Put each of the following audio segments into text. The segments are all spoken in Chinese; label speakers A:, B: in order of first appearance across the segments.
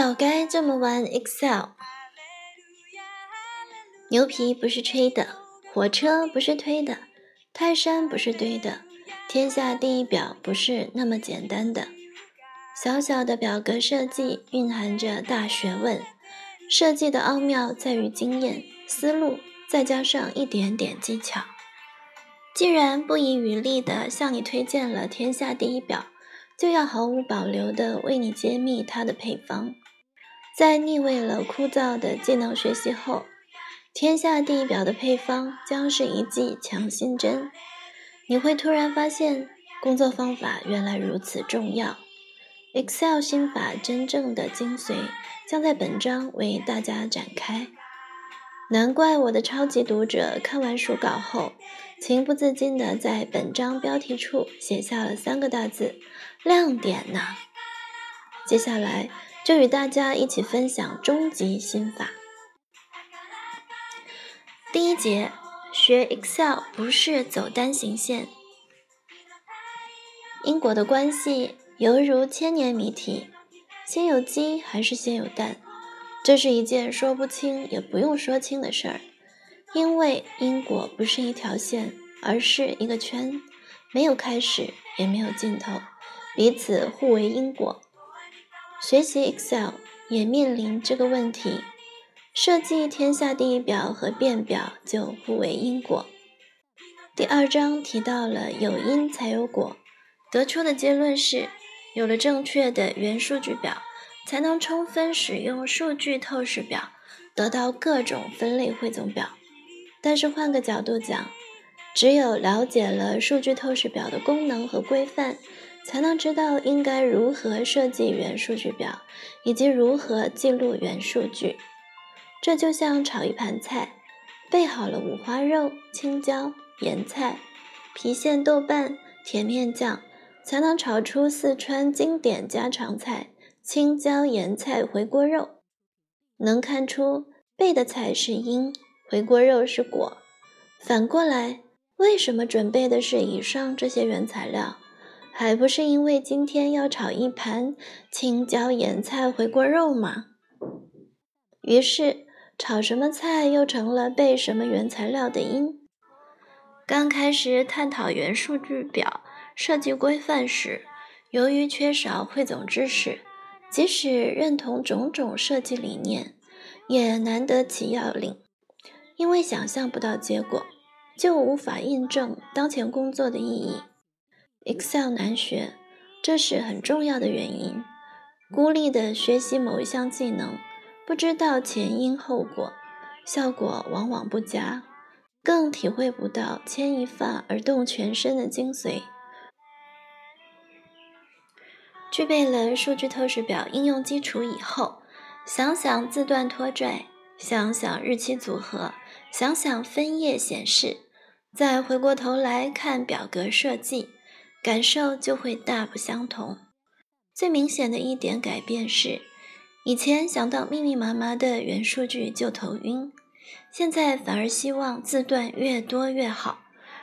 A: 早该这么玩 Excel。牛皮不是吹的，火车不是推的，泰山不是堆的，天下第一表不是那么简单的。小小的表格设计蕴含着大学问，设计的奥妙在于经验、思路，再加上一点点技巧。既然不遗余力地向你推荐了天下第一表。就要毫无保留地为你揭秘它的配方。在腻味了枯燥的技能学习后，天下第一表的配方将是一剂强心针。你会突然发现，工作方法原来如此重要。Excel 心法真正的精髓将在本章为大家展开。难怪我的超级读者看完书稿后，情不自禁地在本章标题处写下了三个大字。亮点呢？接下来就与大家一起分享终极心法。第一节，学 Excel 不是走单行线。因果的关系犹如千年谜题，先有鸡还是先有蛋？这是一件说不清也不用说清的事儿，因为因果不是一条线，而是一个圈，没有开始，也没有尽头。彼此互为因果，学习 Excel 也面临这个问题。设计天下第一表和变表就互为因果。第二章提到了有因才有果，得出的结论是，有了正确的元数据表，才能充分使用数据透视表，得到各种分类汇总表。但是换个角度讲，只有了解了数据透视表的功能和规范。才能知道应该如何设计原数据表，以及如何记录原数据。这就像炒一盘菜，备好了五花肉、青椒、盐菜、郫县豆瓣、甜面酱，才能炒出四川经典家常菜——青椒盐菜回锅肉。能看出备的菜是因，回锅肉是果。反过来，为什么准备的是以上这些原材料？还不是因为今天要炒一盘青椒盐菜回锅肉吗？于是炒什么菜又成了备什么原材料的因。刚开始探讨原数据表设计规范时，由于缺少汇总知识，即使认同种种设计理念，也难得其要领。因为想象不到结果，就无法印证当前工作的意义。Excel 难学，这是很重要的原因。孤立的学习某一项技能，不知道前因后果，效果往往不佳，更体会不到牵一发而动全身的精髓。具备了数据透视表应用基础以后，想想字段拖拽，想想日期组合，想想分页显示，再回过头来看表格设计。感受就会大不相同。最明显的一点改变是，以前想到密密麻麻的元数据就头晕，现在反而希望字段越多越好，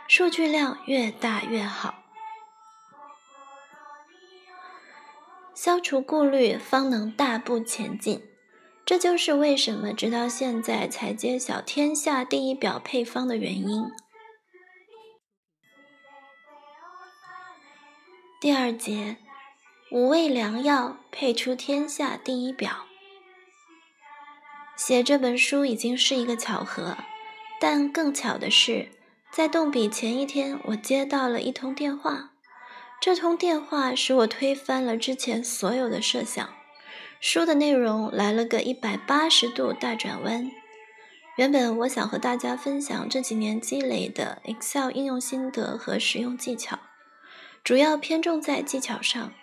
A: 数据量越大越好。消除顾虑，方能大步前进。这就是为什么直到现在才揭晓天下第一表配方的原因。第二节，五味良药配出天下第一表。写这本书已经是一个巧合，但更巧的是，在动笔前一天，我接到了一通电话。这通电话使我推翻了之前所有的设想，书的内容来了个一百八十度大转弯。原本我想和大家分享这几年积累的 Excel 应用心得和使用技巧。主要偏重在技巧上，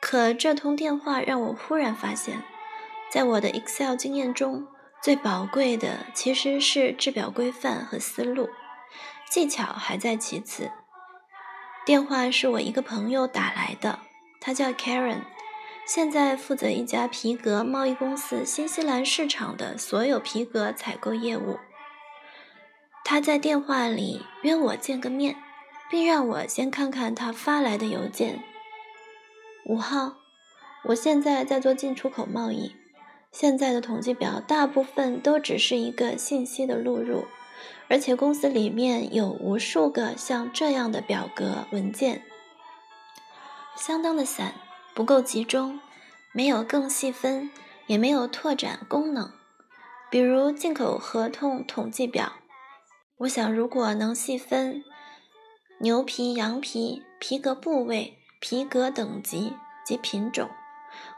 A: 可这通电话让我忽然发现，在我的 Excel 经验中最宝贵的其实是制表规范和思路，技巧还在其次。电话是我一个朋友打来的，他叫 Karen，现在负责一家皮革贸易公司新西兰市场的所有皮革采购业务。他在电话里约我见个面。并让我先看看他发来的邮件。五号，我现在在做进出口贸易，现在的统计表大部分都只是一个信息的录入，而且公司里面有无数个像这样的表格文件，相当的散，不够集中，没有更细分，也没有拓展功能。比如进口合同统计表，我想如果能细分牛皮、羊皮、皮革部位、皮革等级及品种，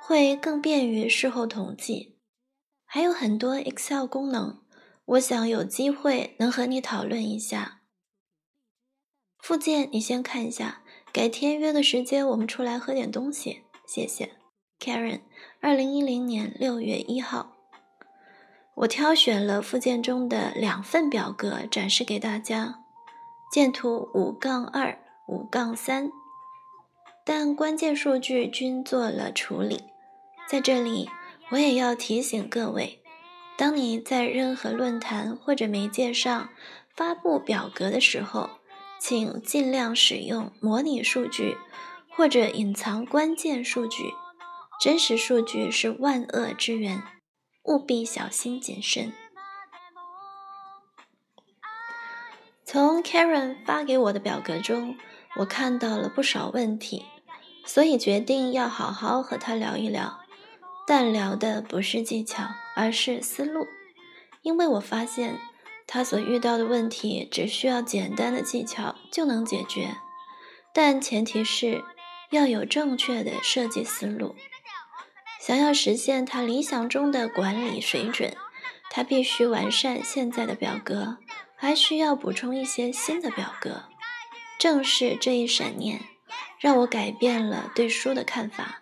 A: 会更便于事后统计。还有很多 Excel 功能，我想有机会能和你讨论一下。附件你先看一下，改天约个时间我们出来喝点东西。谢谢，Karen。二零一零年六月一号。我挑选了附件中的两份表格展示给大家，箭图五杠二、五杠三，但关键数据均做了处理。在这里，我也要提醒各位，当你在任何论坛或者媒介上发布表格的时候，请尽量使用模拟数据或者隐藏关键数据，真实数据是万恶之源。务必小心谨慎。从 Karen 发给我的表格中，我看到了不少问题，所以决定要好好和他聊一聊。但聊的不是技巧，而是思路。因为我发现他所遇到的问题只需要简单的技巧就能解决，但前提是要有正确的设计思路。想要实现他理想中的管理水准，他必须完善现在的表格，还需要补充一些新的表格。正是这一闪念，让我改变了对书的看法。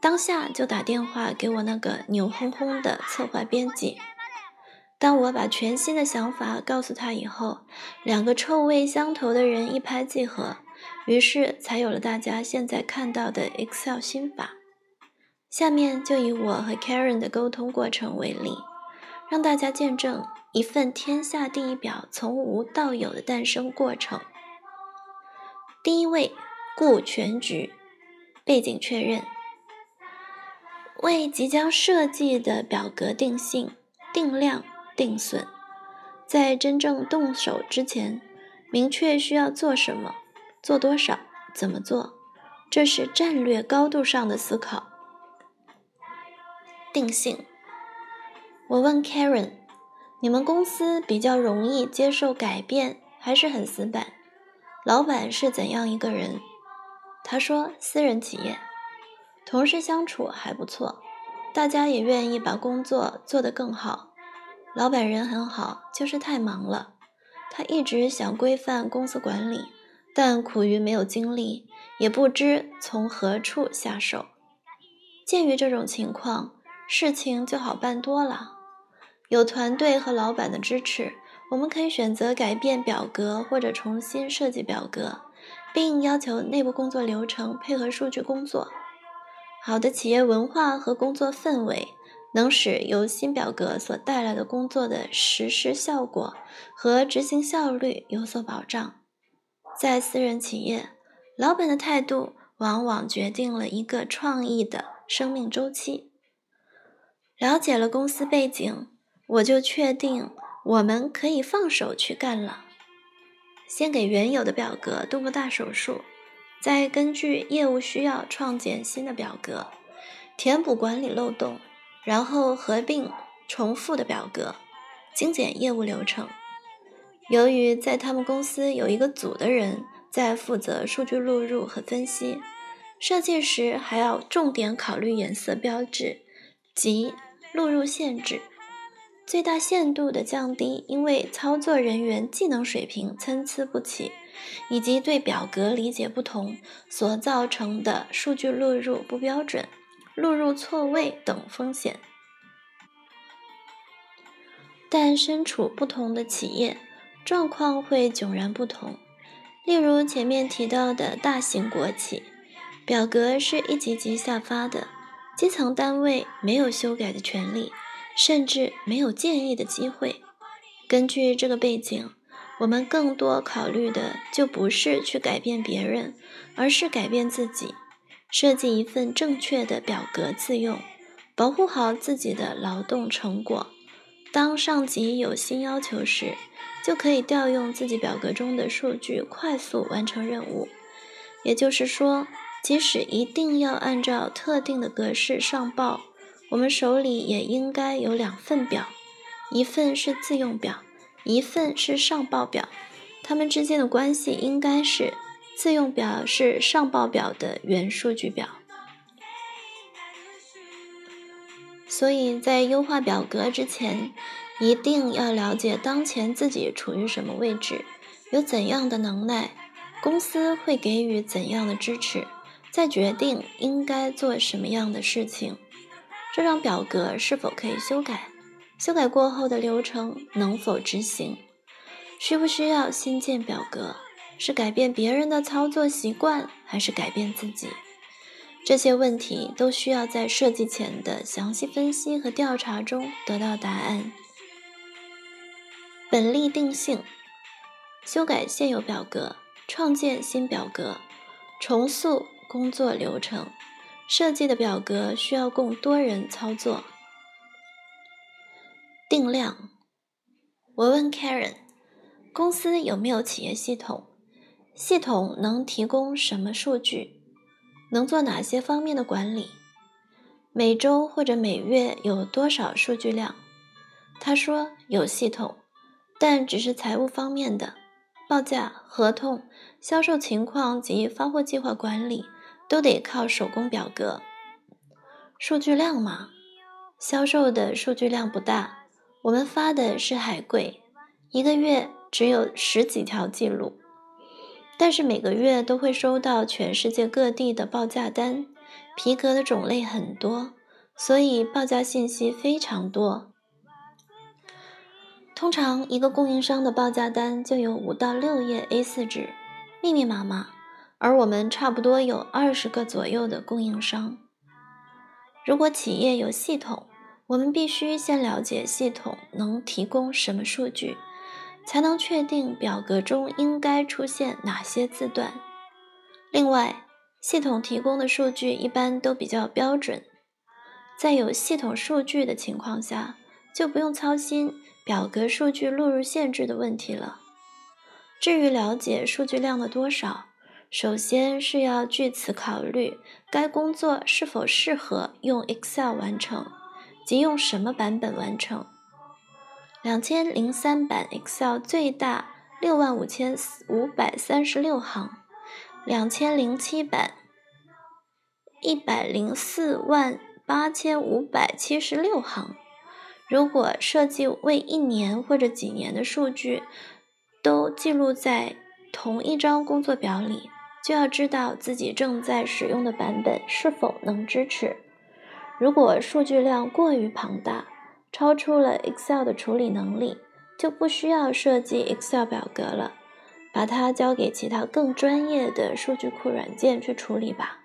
A: 当下就打电话给我那个牛哄哄的策划编辑。当我把全新的想法告诉他以后，两个臭味相投的人一拍即合，于是才有了大家现在看到的 Excel 心法。下面就以我和 Karen 的沟通过程为例，让大家见证一份天下第一表从无到有的诞生过程。第一位，顾全局，背景确认，为即将设计的表格定性、定量、定损，在真正动手之前，明确需要做什么、做多少、怎么做，这是战略高度上的思考。定性。我问 Karen：“ 你们公司比较容易接受改变，还是很死板？老板是怎样一个人？”他说：“私人企业，同事相处还不错，大家也愿意把工作做得更好。老板人很好，就是太忙了。他一直想规范公司管理，但苦于没有精力，也不知从何处下手。鉴于这种情况。”事情就好办多了，有团队和老板的支持，我们可以选择改变表格或者重新设计表格，并要求内部工作流程配合数据工作。好的企业文化和工作氛围，能使由新表格所带来的工作的实施效果和执行效率有所保障。在私人企业，老板的态度往往决定了一个创意的生命周期。了解了公司背景，我就确定我们可以放手去干了。先给原有的表格动个大手术，再根据业务需要创建新的表格，填补管理漏洞，然后合并重复的表格，精简业务流程。由于在他们公司有一个组的人在负责数据录入和分析，设计时还要重点考虑颜色标志及。录入限制，最大限度的降低因为操作人员技能水平参差不齐，以及对表格理解不同所造成的数据录入不标准、录入错位等风险。但身处不同的企业，状况会迥然不同。例如前面提到的大型国企，表格是一级级下发的。基层单位没有修改的权利，甚至没有建议的机会。根据这个背景，我们更多考虑的就不是去改变别人，而是改变自己。设计一份正确的表格自用，保护好自己的劳动成果。当上级有新要求时，就可以调用自己表格中的数据，快速完成任务。也就是说，即使一定要按照特定的格式上报，我们手里也应该有两份表，一份是自用表，一份是上报表。它们之间的关系应该是。自用表是上报表的原数据表，所以在优化表格之前，一定要了解当前自己处于什么位置，有怎样的能耐，公司会给予怎样的支持，再决定应该做什么样的事情。这张表格是否可以修改？修改过后的流程能否执行？需不需要新建表格？是改变别人的操作习惯，还是改变自己？这些问题都需要在设计前的详细分析和调查中得到答案。本例定性：修改现有表格，创建新表格，重塑工作流程。设计的表格需要供多人操作。定量：我问 Karen，公司有没有企业系统？系统能提供什么数据？能做哪些方面的管理？每周或者每月有多少数据量？他说有系统，但只是财务方面的，报价、合同、销售情况及发货计划管理都得靠手工表格。数据量嘛，销售的数据量不大，我们发的是海柜，一个月只有十几条记录。但是每个月都会收到全世界各地的报价单，皮革的种类很多，所以报价信息非常多。通常一个供应商的报价单就有五到六页 A4 纸，密密麻麻。而我们差不多有二十个左右的供应商。如果企业有系统，我们必须先了解系统能提供什么数据。才能确定表格中应该出现哪些字段。另外，系统提供的数据一般都比较标准，在有系统数据的情况下，就不用操心表格数据录入限制的问题了。至于了解数据量的多少，首先是要据此考虑该工作是否适合用 Excel 完成，即用什么版本完成。两千零三版 Excel 最大六万五千五百三十六行，两千零七版一百零四万八千五百七十六行。如果设计为一年或者几年的数据都记录在同一张工作表里，就要知道自己正在使用的版本是否能支持。如果数据量过于庞大，超出了 Excel 的处理能力，就不需要设计 Excel 表格了，把它交给其他更专业的数据库软件去处理吧。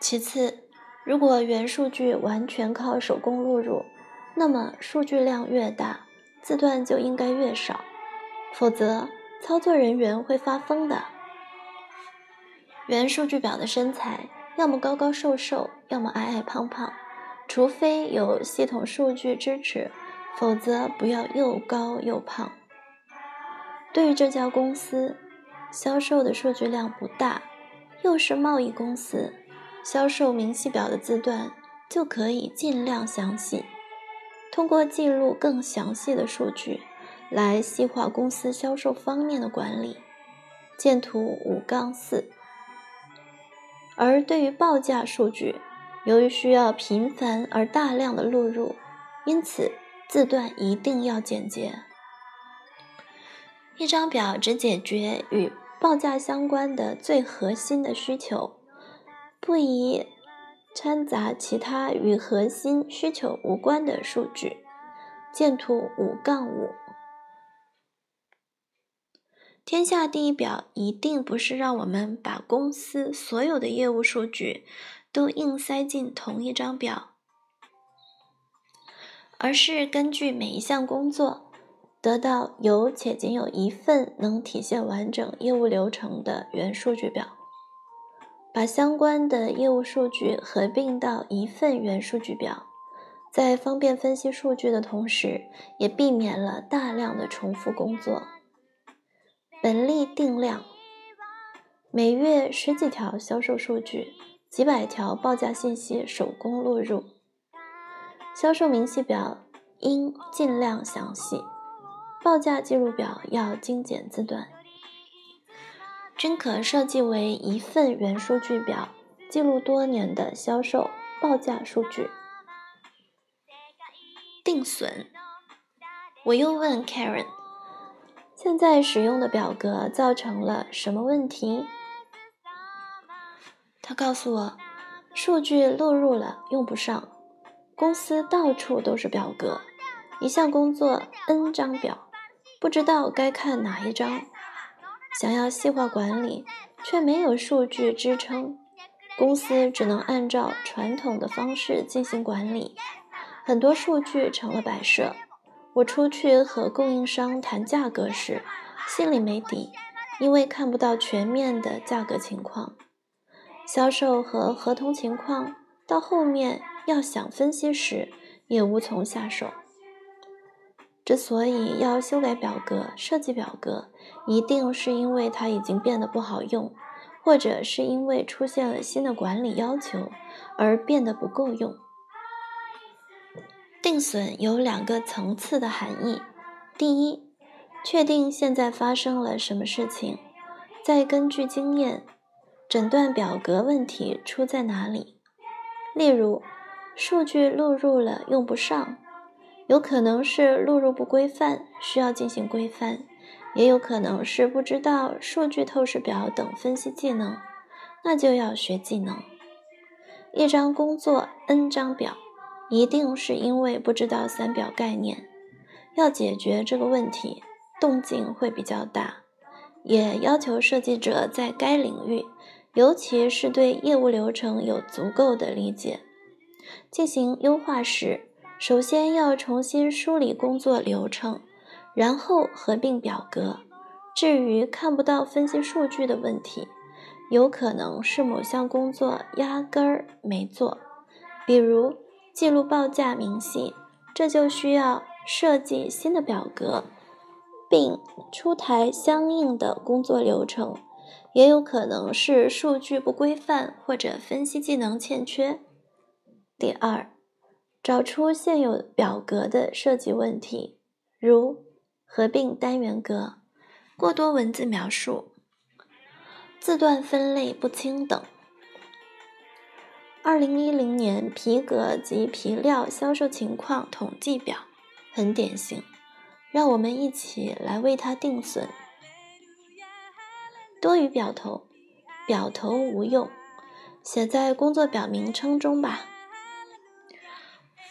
A: 其次，如果原数据完全靠手工录入，那么数据量越大，字段就应该越少，否则操作人员会发疯的。原数据表的身材，要么高高瘦瘦，要么矮矮胖胖。除非有系统数据支持，否则不要又高又胖。对于这家公司，销售的数据量不大，又是贸易公司，销售明细表的字段就可以尽量详细。通过记录更详细的数据，来细化公司销售方面的管理。见图五杠四。而对于报价数据，由于需要频繁而大量的录入，因此字段一定要简洁。一张表只解决与报价相关的最核心的需求，不宜掺杂其他与核心需求无关的数据。见图五杠五。天下第一表一定不是让我们把公司所有的业务数据。都硬塞进同一张表，而是根据每一项工作，得到有且仅有一份能体现完整业务流程的原数据表。把相关的业务数据合并到一份原数据表，在方便分析数据的同时，也避免了大量的重复工作。本例定量：每月十几条销售数据，几百条报价信息手工录入。销售明细表应尽量详细，报价记录表要精简字段。均可设计为一份原数据表，记录多年的销售报价数据。定损。我又问 Karen：“ 现在使用的表格造成了什么问题？”他告诉我：“数据录入了，用不上。公司到处都是表格，一项工作 N 张表，不知道该看哪一张。”想要细化管理，却没有数据支撑，公司只能按照传统的方式进行管理，很多数据成了摆设。我出去和供应商谈价格时，心里没底，因为看不到全面的价格情况，销售和合同情况，到后面要想分析时，也无从下手。之所以要修改表格、设计表格，一定是因为它已经变得不好用，或者是因为出现了新的管理要求而变得不够用。定损有两个层次的含义：第一，确定现在发生了什么事情，再根据经验诊断表格问题出在哪里。例如，数据录入了用不上。有可能是录入不规范，需要进行规范；也有可能是不知道数据透视表等分析技能，那就要学技能。一张工作 N 张表，一定是因为不知道三表概念。要解决这个问题，动静会比较大，也要求设计者在该领域，尤其是对业务流程有足够的理解，进行优化时。首先要重新梳理工作流程，然后合并表格。至于看不到分析数据的问题，有可能是某项工作压根儿没做，比如记录报价明细，这就需要设计新的表格，并出台相应的工作流程。也有可能是数据不规范或者分析技能欠缺。第二。找出现有表格的设计问题，如合并单元格、过多文字描述、字段分类不清等。二零一零年皮革及皮料销售情况统计表很典型，让我们一起来为它定损。多余表头，表头无用，写在工作表名称中吧。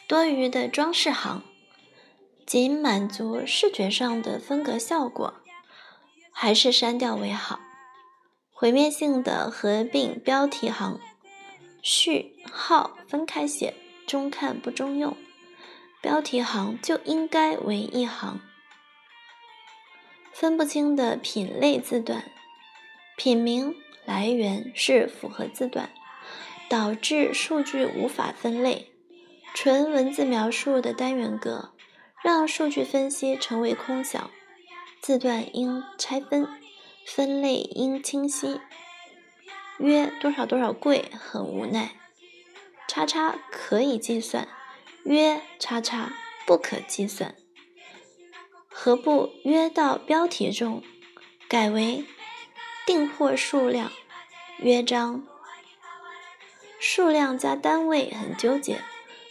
A: 多余的装饰行，仅满足视觉上的分隔效果，还是删掉为好。毁灭性的合并标题行，序号分开写，中看不中用。标题行就应该为一行。分不清的品类字段，品名来源是符合字段，导致数据无法分类。纯文字描述的单元格，让数据分析成为空想。字段应拆分，分类应清晰。约多少多少贵，很无奈。叉叉可以计算，约叉叉不可计算。何不约到标题中，改为订货数量约章？数量加单位很纠结。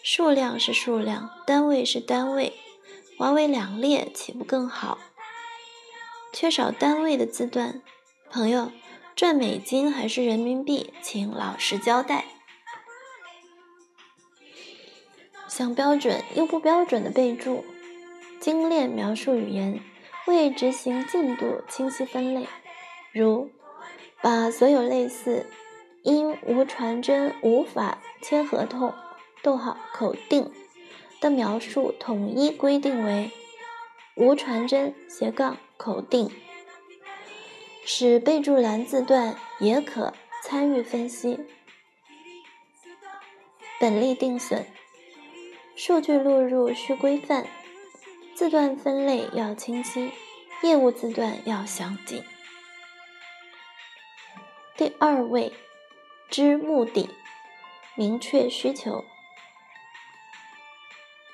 A: 数量是数量，单位是单位，划为两列岂不更好？缺少单位的字段，朋友赚美金还是人民币，请老实交代。想标准又不标准的备注，精炼描述语言，为执行进度清晰分类，如把所有类似因无传真无法签合同。逗号口定的描述统一规定为无传真斜杠口定，使备注栏字段也可参与分析。本例定损，数据录入需规范，字段分类要清晰，业务字段要详尽。第二位，知目的，明确需求。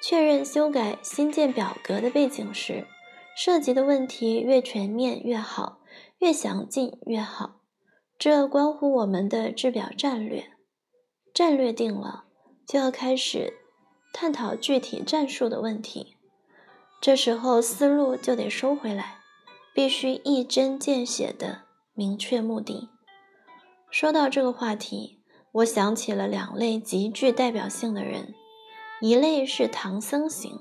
A: 确认修改新建表格的背景时，涉及的问题越全面越好，越详尽越好。这关乎我们的制表战略。战略定了，就要开始探讨具体战术的问题。这时候思路就得收回来，必须一针见血的明确目的。说到这个话题，我想起了两类极具代表性的人。一类是唐僧型，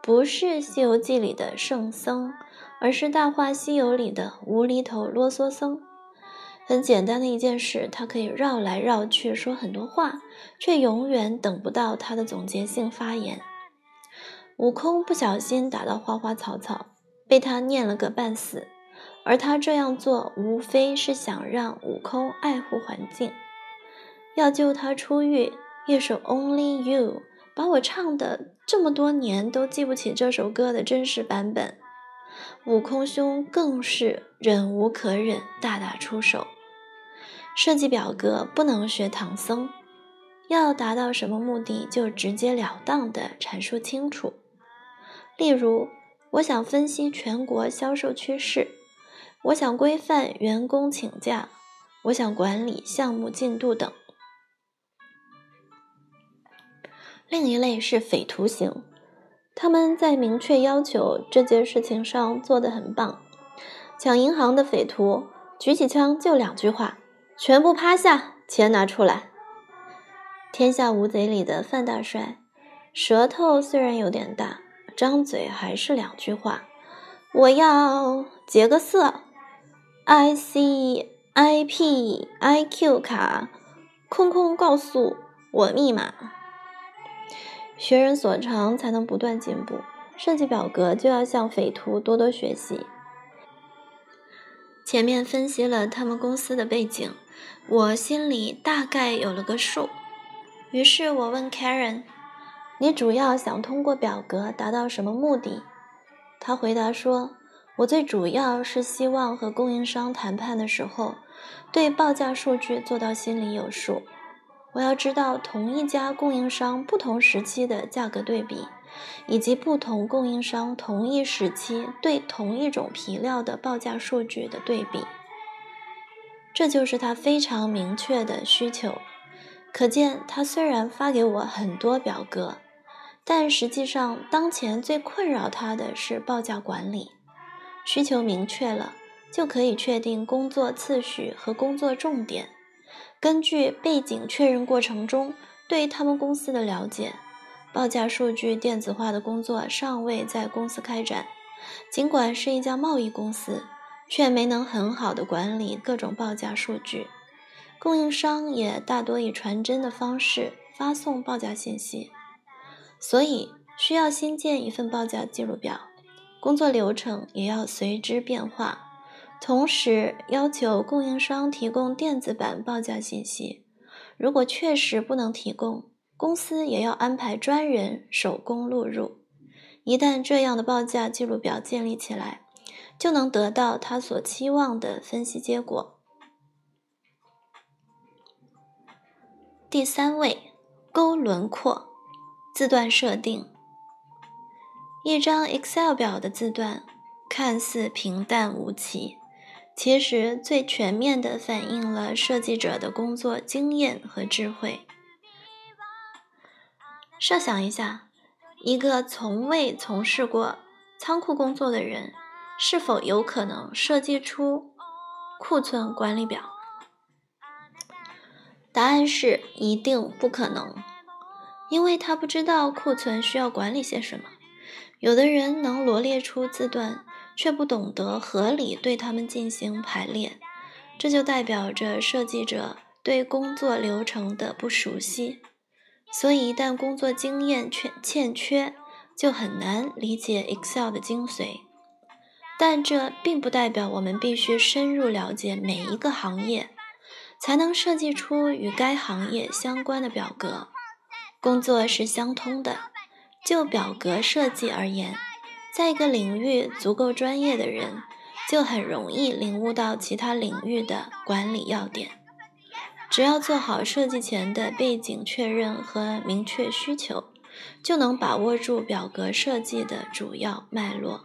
A: 不是《西游记》里的圣僧，而是《大话西游》里的无厘头啰嗦僧。很简单的一件事，他可以绕来绕去说很多话，却永远等不到他的总结性发言。悟空不小心打到花花草草，被他念了个半死，而他这样做无非是想让悟空爱护环境。要救他出狱，一首《Only You》。把我唱的这么多年都记不起这首歌的真实版本，悟空兄更是忍无可忍，大打出手。设计表格不能学唐僧，要达到什么目的就直截了当的阐述清楚。例如，我想分析全国销售趋势，我想规范员工请假，我想管理项目进度等。另一类是匪徒型，他们在明确要求这件事情上做得很棒。抢银行的匪徒举起枪就两句话：全部趴下，钱拿出来。天下无贼里的范大帅，舌头虽然有点大，张嘴还是两句话：我要劫个色，I C I P I Q 卡，空空告诉我密码。学人所长，才能不断进步。设计表格就要向匪徒多多学习。前面分析了他们公司的背景，我心里大概有了个数。于是我问 Karen：“ 你主要想通过表格达到什么目的？”他回答说：“我最主要是希望和供应商谈判的时候，对报价数据做到心里有数。”我要知道同一家供应商不同时期的价格对比，以及不同供应商同一时期对同一种皮料的报价数据的对比。这就是他非常明确的需求。可见，他虽然发给我很多表格，但实际上当前最困扰他的是报价管理。需求明确了，就可以确定工作次序和工作重点。根据背景确认过程中对他们公司的了解，报价数据电子化的工作尚未在公司开展。尽管是一家贸易公司，却没能很好的管理各种报价数据。供应商也大多以传真的方式发送报价信息，所以需要新建一份报价记录表，工作流程也要随之变化。同时要求供应商提供电子版报价信息，如果确实不能提供，公司也要安排专人手工录入。一旦这样的报价记录表建立起来，就能得到他所期望的分析结果。第三位，勾轮廓，字段设定。一张 Excel 表的字段看似平淡无奇。其实最全面地反映了设计者的工作经验和智慧。设想一下，一个从未从事过仓库工作的人，是否有可能设计出库存管理表？答案是一定不可能，因为他不知道库存需要管理些什么。有的人能罗列出字段。却不懂得合理对他们进行排列，这就代表着设计者对工作流程的不熟悉。所以，一旦工作经验欠欠缺，就很难理解 Excel 的精髓。但这并不代表我们必须深入了解每一个行业，才能设计出与该行业相关的表格。工作是相通的。就表格设计而言，在一个领域足够专业的人，就很容易领悟到其他领域的管理要点。只要做好设计前的背景确认和明确需求，就能把握住表格设计的主要脉络。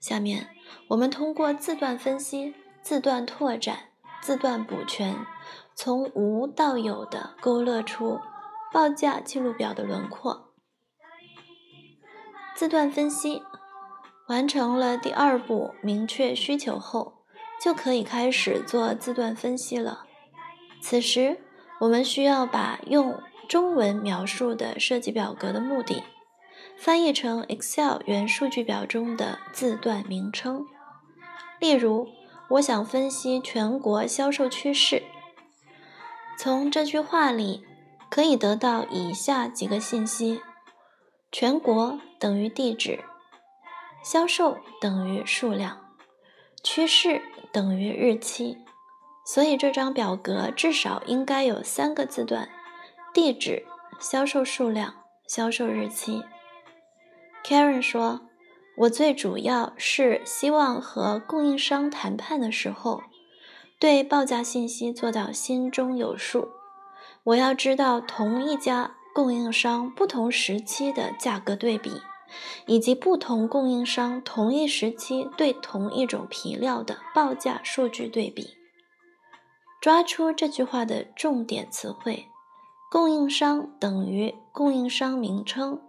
A: 下面，我们通过字段分析、字段拓展、字段补全，从无到有的勾勒出报价记录表的轮廓。字段分析完成了第二步，明确需求后，就可以开始做字段分析了。此时，我们需要把用中文描述的设计表格的目的，翻译成 Excel 原数据表中的字段名称。例如，我想分析全国销售趋势，从这句话里可以得到以下几个信息。全国等于地址，销售等于数量，趋势等于日期，所以这张表格至少应该有三个字段：地址、销售数量、销售日期。Karen 说：“我最主要是希望和供应商谈判的时候，对报价信息做到心中有数。我要知道同一家。”供应商不同时期的价格对比，以及不同供应商同一时期对同一种皮料的报价数据对比，抓出这句话的重点词汇：供应商等于供应商名称，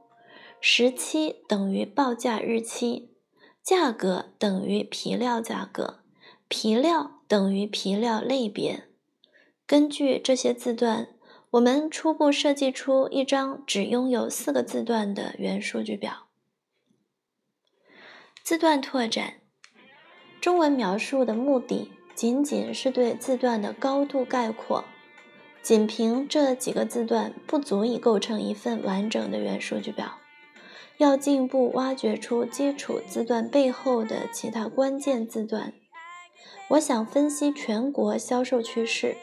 A: 时期等于报价日期，价格等于皮料价格，皮料等于皮料类别。根据这些字段。我们初步设计出一张只拥有四个字段的原数据表。字段拓展，中文描述的目的仅仅是对字段的高度概括，仅凭这几个字段不足以构成一份完整的原数据表。要进一步挖掘出基础字段背后的其他关键字段，我想分析全国销售趋势。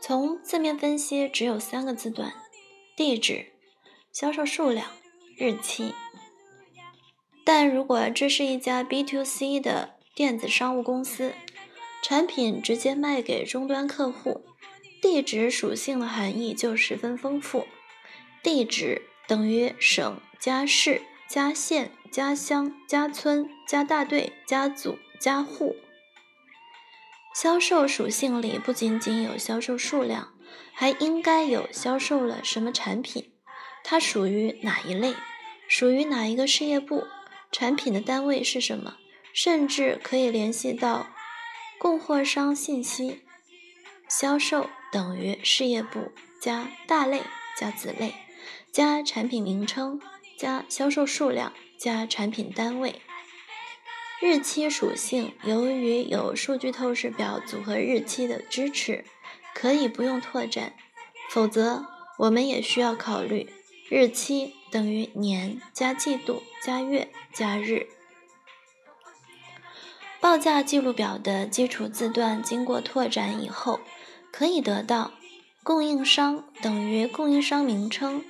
A: 从字面分析，只有三个字段：地址、销售数量、日期。但如果这是一家 B to C 的电子商务公司，产品直接卖给终端客户，地址属性的含义就十分丰富。地址等于省加市加县加乡加村加大队加组加户。销售属性里不仅仅有销售数量，还应该有销售了什么产品，它属于哪一类，属于哪一个事业部，产品的单位是什么，甚至可以联系到供货商信息。销售等于事业部加大类加子类加产品名称加销售数量加产品单位。日期属性，由于有数据透视表组合日期的支持，可以不用拓展。否则，我们也需要考虑日期等于年加季度加月加日。报价记录表的基础字段经过拓展以后，可以得到供应商等于供应商名称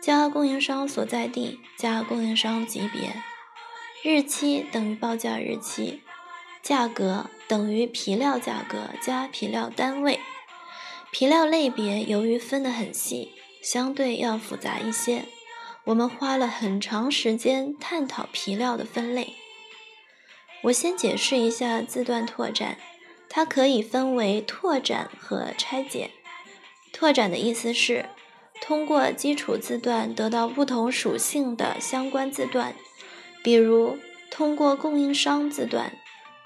A: 加供应商所在地加供应商级别。日期等于报价日期，价格等于皮料价格加皮料单位，皮料类别由于分得很细，相对要复杂一些。我们花了很长时间探讨皮料的分类。我先解释一下字段拓展，它可以分为拓展和拆解。拓展的意思是通过基础字段得到不同属性的相关字段。比如，通过供应商字段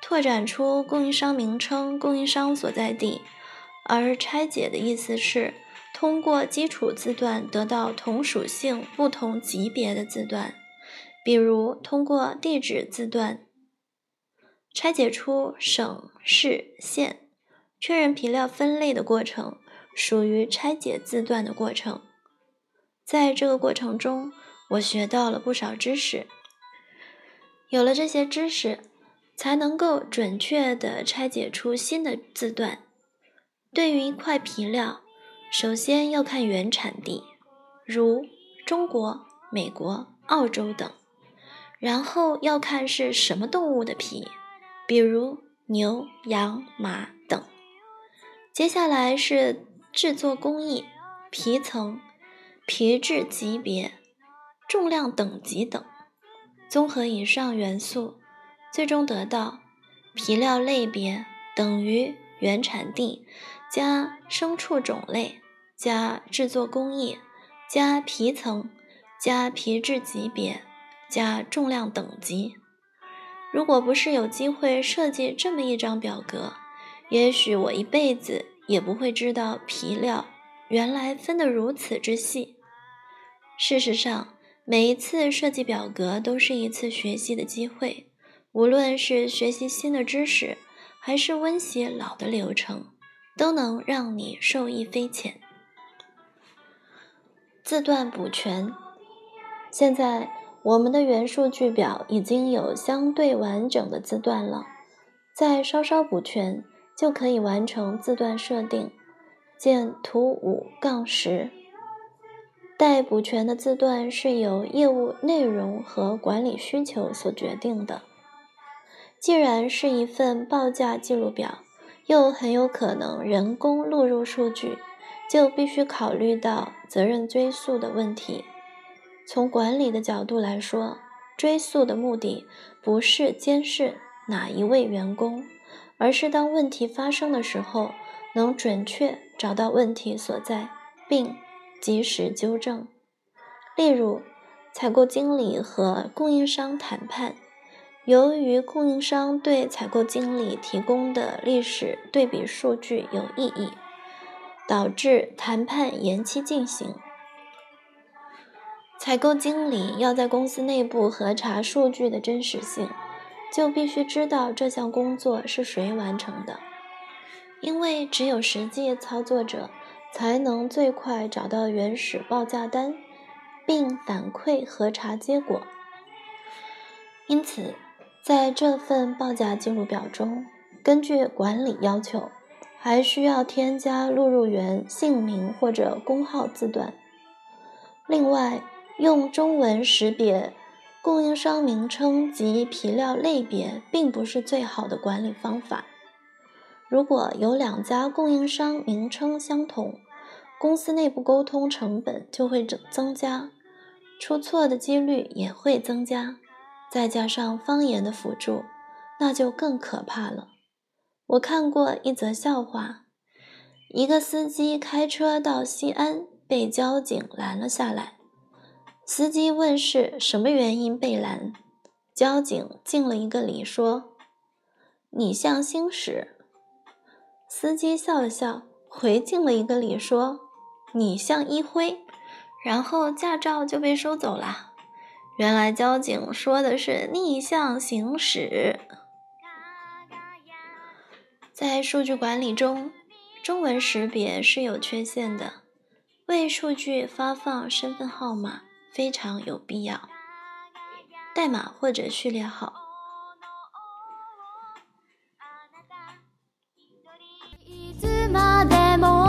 A: 拓展出供应商名称、供应商所在地；而拆解的意思是通过基础字段得到同属性、不同级别的字段。比如，通过地址字段拆解出省、市、县，确认皮料分类的过程属于拆解字段的过程。在这个过程中，我学到了不少知识。有了这些知识，才能够准确地拆解出新的字段。对于一块皮料，首先要看原产地，如中国、美国、澳洲等，然后要看是什么动物的皮，比如牛、羊、马等。接下来是制作工艺、皮层、皮质级别、重量等级等。综合以上元素，最终得到皮料类别等于原产地。加牲畜种类，加制作工艺，加皮层，加皮质级别，加重量等级。如果不是有机会设计这么一张表格，也许我一辈子也不会知道皮料原来分得如此之细。事实上，每一次设计表格都是一次学习的机会，无论是学习新的知识，还是温习老的流程。都能让你受益匪浅。字段补全，现在我们的原数据表已经有相对完整的字段了，再稍稍补全就可以完成字段设定。见图五杠十。待补全的字段是由业务内容和管理需求所决定的。既然是一份报价记录表。又很有可能人工录入数据，就必须考虑到责任追溯的问题。从管理的角度来说，追溯的目的不是监视哪一位员工，而是当问题发生的时候，能准确找到问题所在，并及时纠正。例如，采购经理和供应商谈判。由于供应商对采购经理提供的历史对比数据有异议，导致谈判延期进行。采购经理要在公司内部核查数据的真实性，就必须知道这项工作是谁完成的，因为只有实际操作者才能最快找到原始报价单，并反馈核查结果。因此。在这份报价记录表中，根据管理要求，还需要添加录入员姓名或者工号字段。另外，用中文识别供应商名称及皮料类别，并不是最好的管理方法。如果有两家供应商名称相同，公司内部沟通成本就会增增加，出错的几率也会增加。再加上方言的辅助，那就更可怕了。我看过一则笑话：一个司机开车到西安，被交警拦了下来。司机问是什么原因被拦，交警敬了一个礼，说：“你向行驶。”司机笑了笑，回敬了一个礼，说：“你向一辉。”然后驾照就被收走了。原来交警说的是逆向行驶。在数据管理中，中文识别是有缺陷的，为数据发放身份号码非常有必要，代码或者序列号。いつまでも